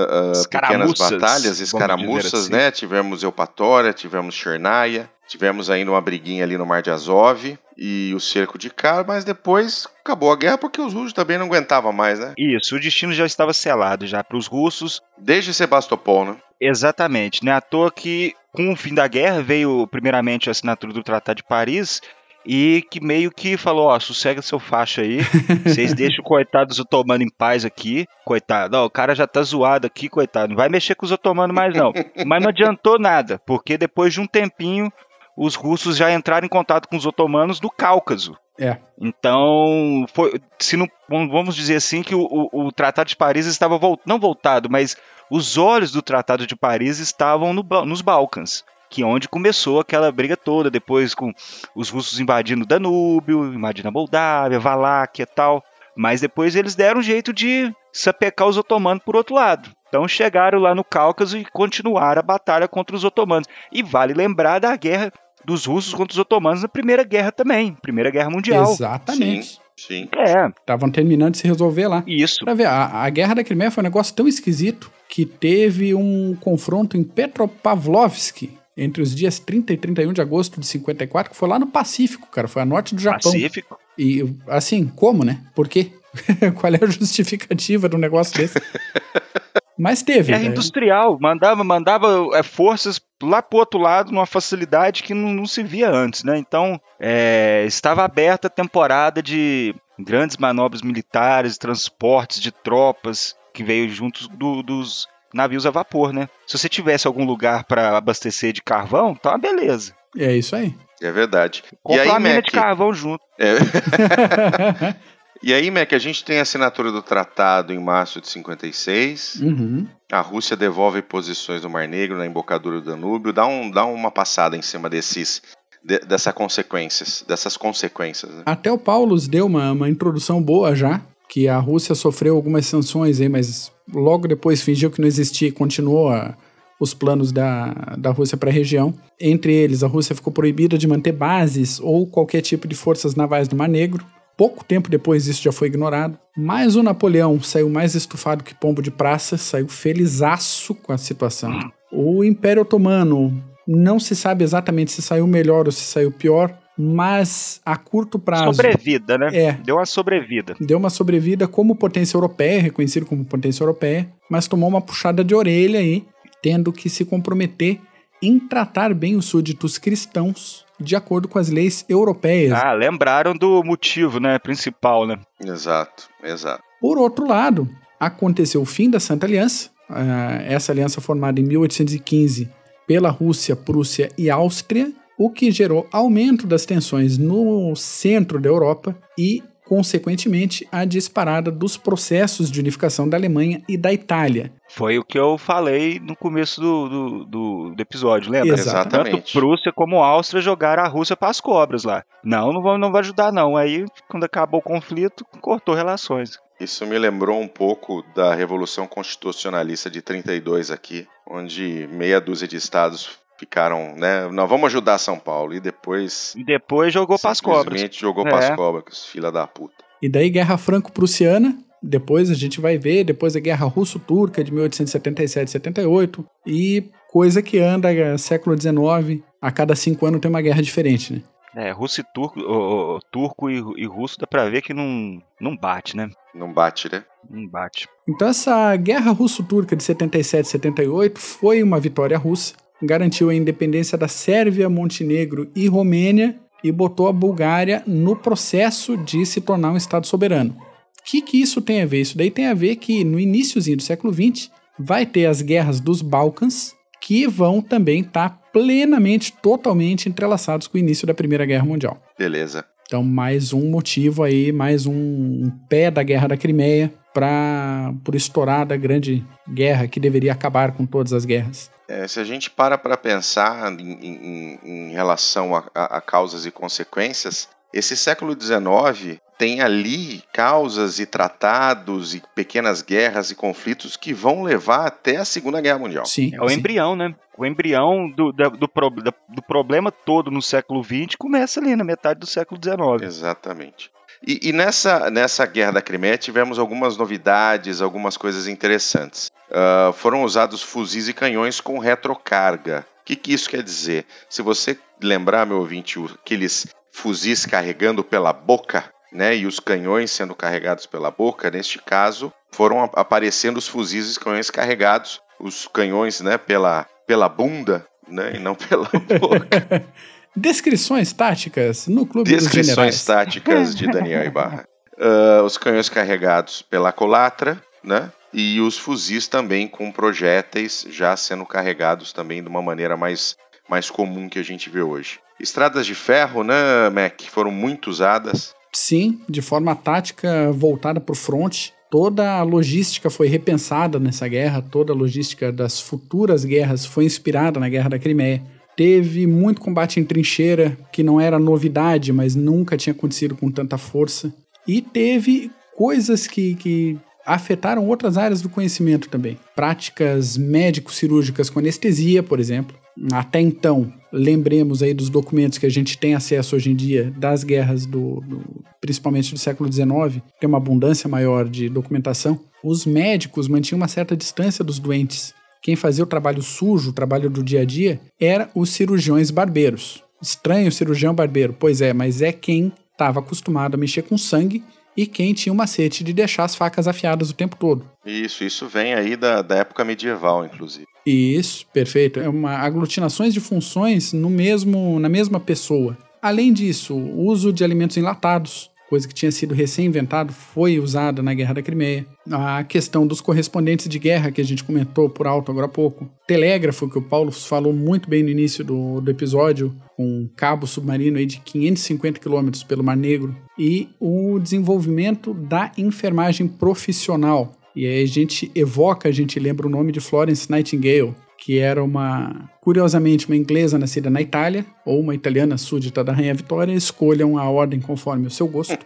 uh, pequenas batalhas, escaramuças, assim. né? Tivemos Eupatória, tivemos Chernaia, tivemos ainda uma briguinha ali no Mar de Azov e o cerco de Kar, mas depois acabou a guerra porque os russos também não aguentavam mais, né? Isso, o destino já estava selado já para os russos. Desde Sebastopol, né? Exatamente, né? À toa que com o fim da guerra veio primeiramente a assinatura do Tratado de Paris e que meio que falou, ó, sossega seu faixa aí, vocês deixam o coitado dos otomanos em paz aqui, coitado, ó, o cara já tá zoado aqui, coitado, não vai mexer com os otomanos mais não. Mas não adiantou nada, porque depois de um tempinho, os russos já entraram em contato com os otomanos do Cáucaso. É. Então, foi, se não, vamos dizer assim, que o, o, o Tratado de Paris estava, volt, não voltado, mas os olhos do Tratado de Paris estavam no, nos Balcãs que é onde começou aquela briga toda, depois com os russos invadindo Danúbio, invadindo a Moldávia, Valáquia e tal. Mas depois eles deram um jeito de sapecar os otomanos por outro lado. Então chegaram lá no Cáucaso e continuaram a batalha contra os otomanos. E vale lembrar da guerra dos russos contra os otomanos na Primeira Guerra também, Primeira Guerra Mundial. Exatamente. Sim. Sim. É. Estavam terminando de se resolver lá. Isso. Pra ver, a, a Guerra da Crimeia foi um negócio tão esquisito que teve um confronto em Petropavlovsk, entre os dias 30 e 31 de agosto de 54, que foi lá no Pacífico, cara, foi a norte do Japão. Pacífico? E assim, como, né? Por quê? Qual é a justificativa de um negócio desse? Mas teve. Guerra né? industrial, mandava, mandava é, forças lá pro outro lado numa facilidade que não, não se via antes, né? Então, é, estava aberta a temporada de grandes manobras militares, transportes de tropas que veio juntos do- dos navios a vapor, né? Se você tivesse algum lugar para abastecer de carvão, tá uma beleza. É isso aí. É verdade. E Compra aí, uma mina Mac? de carvão junto. É. E aí, Mac, a gente tem a assinatura do tratado em março de 56. Uhum. A Rússia devolve posições no Mar Negro, na embocadura do Danúbio. Dá, um, dá uma passada em cima desses, de- dessa consequências, dessas consequências. né? Até o Paulus deu uma, uma introdução boa já, que a Rússia sofreu algumas sanções aí, mas logo depois fingiu que não existia e continuou a- os planos da, da Rússia para a região. Entre eles, a Rússia ficou proibida de manter bases ou qualquer tipo de forças navais no Mar Negro. Pouco tempo depois isso já foi ignorado. Mas o Napoleão saiu mais estufado que pombo de praça, saiu felizaço com a situação. O Império Otomano não se sabe exatamente se saiu melhor ou se saiu pior, mas a curto prazo Sobrevida, né? É. Deu uma sobrevida. deu uma sobrevida como potência europeia, reconhecido como potência europeia, mas tomou uma puxada de orelha aí, tendo que se comprometer em tratar bem os súditos cristãos de acordo com as leis europeias. Ah, lembraram do motivo, né? Principal, né? Exato, exato. Por outro lado, aconteceu o fim da Santa Aliança, ah, essa aliança formada em 1815 pela Rússia, Prússia e Áustria, o que gerou aumento das tensões no centro da Europa e, consequentemente, a disparada dos processos de unificação da Alemanha e da Itália. Foi o que eu falei no começo do, do, do- do episódio, lembra? Exato. Tanto Exatamente. Prússia como Áustria jogaram a Rússia para as cobras lá. Não, não vai, não vai ajudar não. Aí, quando acabou o conflito, cortou relações. Isso me lembrou um pouco da Revolução Constitucionalista de 32 aqui, onde meia dúzia de estados ficaram, né? Não, vamos ajudar São Paulo. E depois. E depois jogou para as cobras. simplesmente jogou É. pras cobras, fila da puta. E daí, Guerra Franco-Prussiana. Depois a gente vai ver, depois a Guerra Russo-Turca de 1877-78. E coisa que anda eh, século XIX, a cada cinco anos tem uma guerra diferente, né? É, russo e turco, ô, turco e, e russo dá pra ver que não, não bate, né? Não bate, né? Não bate. Então essa Guerra Russo-Turca de 77-78 foi uma vitória russa, garantiu a independência da Sérvia, Montenegro e Romênia e botou a Bulgária no processo de se tornar um estado soberano. O que, que isso tem a ver? Isso daí tem a ver que no iníciozinho do século XX vai ter as guerras dos Balcãs, que vão também estar plenamente, totalmente entrelaçados com o início da Primeira Guerra Mundial. Beleza. Então, mais um motivo aí, mais um pé da Guerra da Crimeia para por estourar da grande guerra que deveria acabar com todas as guerras. É, se a gente para para pensar em, em- em relação a, a- a causas e consequências, esse século XIX tem ali causas e tratados e pequenas guerras e conflitos que vão levar até a Segunda Guerra Mundial. Sim, É o sim. embrião, né? O embrião do, da- do, pro- da- do problema todo no século XX começa ali na metade do século XIX. Exatamente. E, e nessa, nessa guerra da Crimeia tivemos algumas novidades, algumas coisas interessantes. Ah, foram usados fuzis e canhões com retrocarga. O que, que isso quer dizer? Se você lembrar, meu ouvinte, aqueles fuzis carregando pela boca, né, e os canhões sendo carregados pela boca, neste caso, foram aparecendo os fuzis e canhões carregados, os canhões, né, pela, pela bunda, né, e não pela boca. Descrições táticas no Clube dos Descrições Generais. táticas de Daniel Ibarra. Ah, os canhões carregados pela colatra, né? E os fuzis também com projéteis já sendo carregados também de uma maneira mais, mais comum que a gente vê hoje. Estradas de ferro, né, Mac? Foram muito usadas. Sim, de forma tática voltada para o front. Toda a logística foi repensada nessa guerra, toda a logística das futuras guerras foi inspirada na Guerra da Crimeia. Teve muito combate em trincheira, que não era novidade, mas nunca tinha acontecido com tanta força. E teve coisas que, que afetaram outras áreas do conhecimento também. Práticas médico-cirúrgicas com anestesia, por exemplo. Até então, lembremos aí dos documentos que a gente tem acesso hoje em dia das guerras do, do- principalmente do século XIX, tem uma abundância maior de documentação. Os médicos mantinham uma certa distância dos doentes. Quem fazia o trabalho sujo, o trabalho do dia a dia, era os cirurgiões barbeiros. Estranho cirurgião barbeiro, pois é, mas é quem estava acostumado a mexer com sangue e quem tinha o macete de deixar as facas afiadas o tempo todo. Isso, isso vem aí da, da época medieval, inclusive. Isso, perfeito. É uma aglutinações de funções no mesmo, na mesma pessoa. Além disso, o uso de alimentos enlatados, coisa que tinha sido recém-inventado, foi usada na Guerra da Crimeia. A questão dos correspondentes de guerra, que a gente comentou por alto agora há pouco. Telégrafo, que o Paulo falou muito bem no início do, do episódio, um cabo submarino aí de 550 quilômetros pelo Mar Negro. E o desenvolvimento da enfermagem profissional. E aí a gente evoca, a gente lembra o nome de Florence Nightingale, que era uma, curiosamente, uma inglesa nascida na Itália, ou uma italiana súdita da Rainha Vitória, escolham a ordem conforme o seu gosto.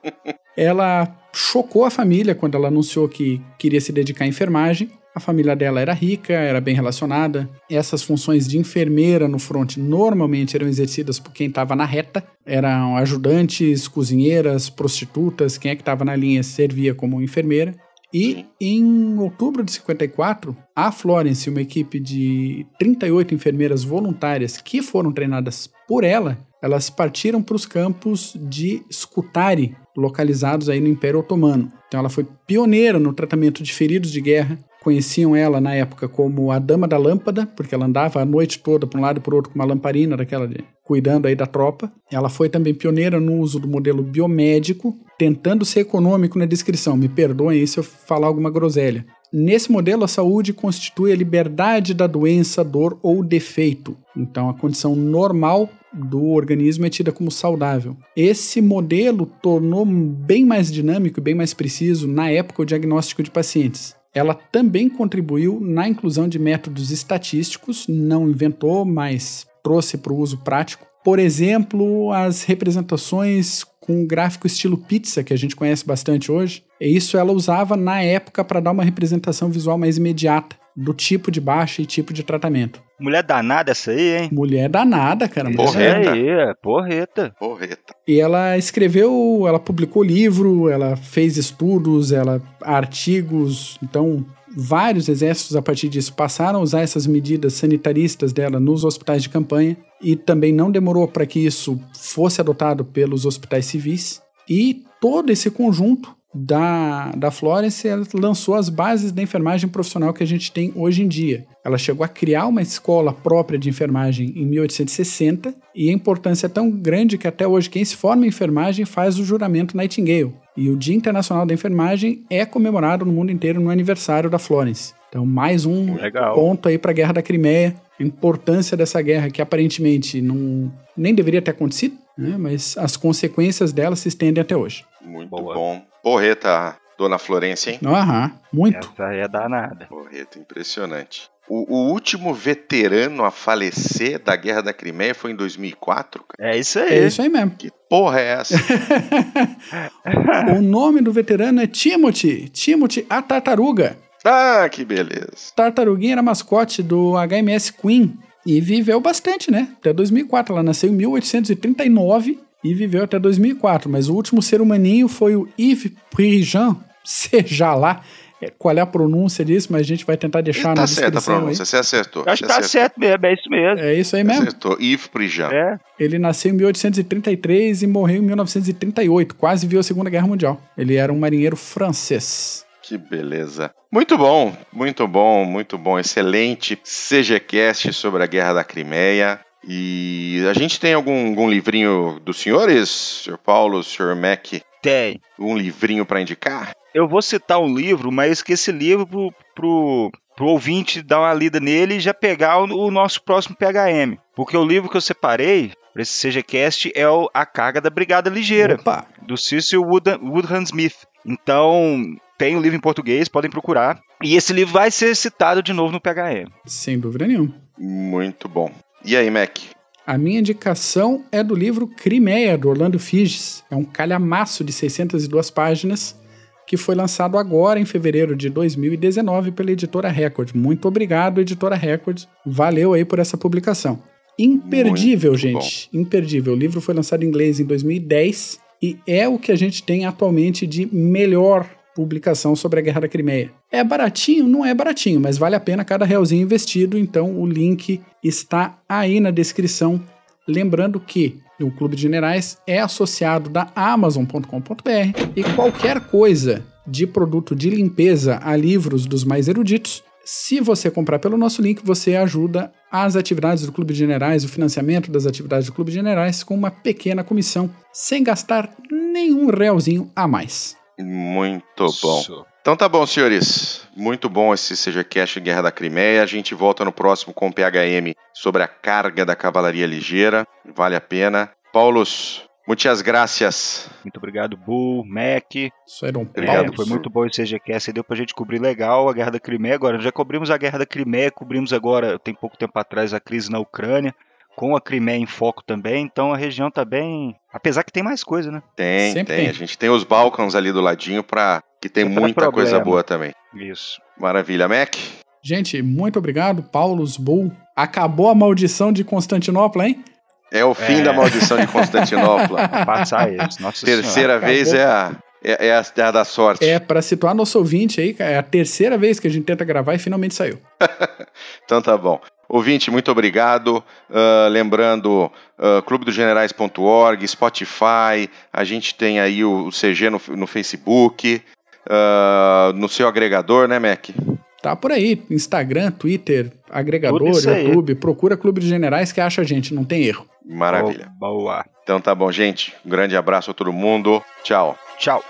ela chocou a família quando ela anunciou que queria se dedicar à enfermagem. A família dela era rica, era bem relacionada. Essas funções de enfermeira no front normalmente eram exercidas por quem estava na reta. Eram ajudantes, cozinheiras, prostitutas, quem é que estava na linha servia como enfermeira. E em outubro de 54, a Florence e uma equipe de 38 enfermeiras voluntárias que foram treinadas por ela, elas partiram para os campos de Scutari, localizados aí no Império Otomano. Então ela foi pioneira no tratamento de feridos de guerra. Conheciam ela na época como a Dama da Lâmpada, porque ela andava a noite toda para um lado e para outro com uma lamparina daquela de, cuidando aí da tropa. Ela foi também pioneira no uso do modelo biomédico, tentando ser econômico na descrição. Me perdoem se eu falar alguma groselha. Nesse modelo, a saúde constitui a liberdade da doença, dor ou defeito. Então, a condição normal do organismo é tida como saudável. Esse modelo tornou bem mais dinâmico e bem mais preciso na época o diagnóstico de pacientes. Ela também contribuiu na inclusão de métodos estatísticos, não inventou, mas trouxe para o uso prático. Por exemplo, as representações com gráfico estilo pizza, que a gente conhece bastante hoje. Isso ela usava na época para dar uma representação visual mais imediata do tipo de baixa e tipo de tratamento. Mulher danada essa aí, hein? Mulher danada, cara. Porreta. Aí, é, porreta. Porreta. E ela escreveu, ela publicou livro, ela fez estudos, ela artigos, então vários exércitos a partir disso passaram a usar essas medidas sanitaristas dela nos hospitais de campanha e também não demorou para que isso fosse adotado pelos hospitais civis. E todo esse conjunto da, da Florence lançou as bases da enfermagem profissional que a gente tem hoje em dia. Ela chegou a criar uma escola própria de enfermagem em 1860 e a importância é tão grande que até hoje quem se forma em enfermagem faz o juramento Nightingale. E o Dia Internacional da Enfermagem é comemorado no mundo inteiro no aniversário da Florence. Então, mais um Legal. ponto aí para a Guerra da Crimeia, a importância dessa guerra que aparentemente não, nem deveria ter acontecido, né? mas as consequências dela se estendem até hoje. Muito Boa. bom. Porreta, dona Florência, hein? Aham, muito. Essa aí é danada. Porreta, impressionante. O, o último veterano a falecer da Guerra da Crimeia foi em 2004, cara. É isso aí. É isso aí mesmo. Que porra é essa? o nome do veterano é Timothy, Timothy a Tartaruga. ah, que beleza. Tartaruguinha era mascote do HMS Queen e viveu bastante, né? Até 2004. Ela nasceu em 1839 e viveu até 2004. Mas o último ser humaninho foi o Yves Prigent, seja lá é, qual é a pronúncia disso, mas a gente vai tentar deixar tá na certa a descrição aí. pronúncia, você acertou. Acho que tá acertou. certo mesmo, é isso mesmo. É isso aí mesmo. Acertou. Yves Prigent. É. Ele nasceu em 1833 e morreu em 1938, quase viu a Segunda Guerra Mundial. Ele era um marinheiro francês. Que beleza. Muito bom, muito bom, muito bom. Excelente CGCast sobre a Guerra da Crimeia. E a gente tem algum, algum livrinho dos senhores, Sr. Paulo, Sr. Mac? Tem. Um livrinho para indicar? Eu vou citar um livro, mas que esse livro pro, pro, pro ouvinte dar uma lida nele e já pegar o, o nosso próximo PHM. Porque o livro que eu separei para esse CGCast é o A Carga da Brigada Ligeira, Opa! do Cecil Wood- Woodham Smith. Então, tem o livro em português, podem procurar. E esse livro vai ser citado de novo no PHM. Sem dúvida nenhuma. Muito bom. E aí, Mac? A minha indicação é do livro Crimeia, do Orlando Figes. É um calhamaço de 602 páginas que foi lançado agora em fevereiro de 2019 pela editora Record. Muito obrigado, editora Record. Valeu aí por essa publicação. Imperdível, Muito gente. Imperdível. O livro foi lançado em inglês em 2010 e é o que a gente tem atualmente de melhor publicação sobre a Guerra da Crimeia. É baratinho? Não é baratinho, mas vale a pena cada realzinho investido, então o link está aí na descrição. Lembrando que O Clube de Generais é associado da Amazon.com.br e qualquer coisa de produto de limpeza a livros dos mais eruditos, se você comprar pelo nosso link, você ajuda as atividades do Clube de Generais, o financiamento das atividades do Clube de Generais, com uma pequena comissão, sem gastar nenhum realzinho a mais. Muito bom. Então tá bom, senhores. Muito bom esse Seja Cash Guerra da Crimeia. A gente volta no próximo com o PHM sobre a carga da cavalaria ligeira. Vale a pena. Paulos, muitas graças. Muito obrigado, Bull, Mac. Isso era um Obrigado, foi muito bom esse CGCast, deu pra gente cobrir legal a Guerra da Crimeia. Agora, já cobrimos a Guerra da Crimeia, cobrimos agora, tem pouco tempo atrás, a crise na Ucrânia, com a Crimeia em foco também, então a região tá bem... Apesar que tem mais coisa, né? Tem, tem. tem. A gente tem os Balcãs ali do ladinho pra... que tem Sempre muita problema. coisa boa também. Isso. Maravilha. Mac? Gente, muito obrigado, Paulos Bull. Acabou a maldição de Constantinopla, hein? É o fim É. da maldição de Constantinopla. Passar isso, nossa Terceira senhora. vez é a, é, é a terra da sorte. É, pra situar nosso ouvinte aí, é a terceira vez que a gente tenta gravar e finalmente saiu. Então tá bom. Ouvinte, muito obrigado. Ah, lembrando, ah, clubedogenerais.org, Spotify, a gente tem aí o, o CG no, no Facebook, ah, no seu agregador, né, Mac? Tá por aí, Instagram, Twitter, agregador. YouTube, procura Clube de Generais que acha a gente, não tem erro. Maravilha. Boa. Então tá bom, gente. Um grande abraço a todo mundo. Tchau. Tchau.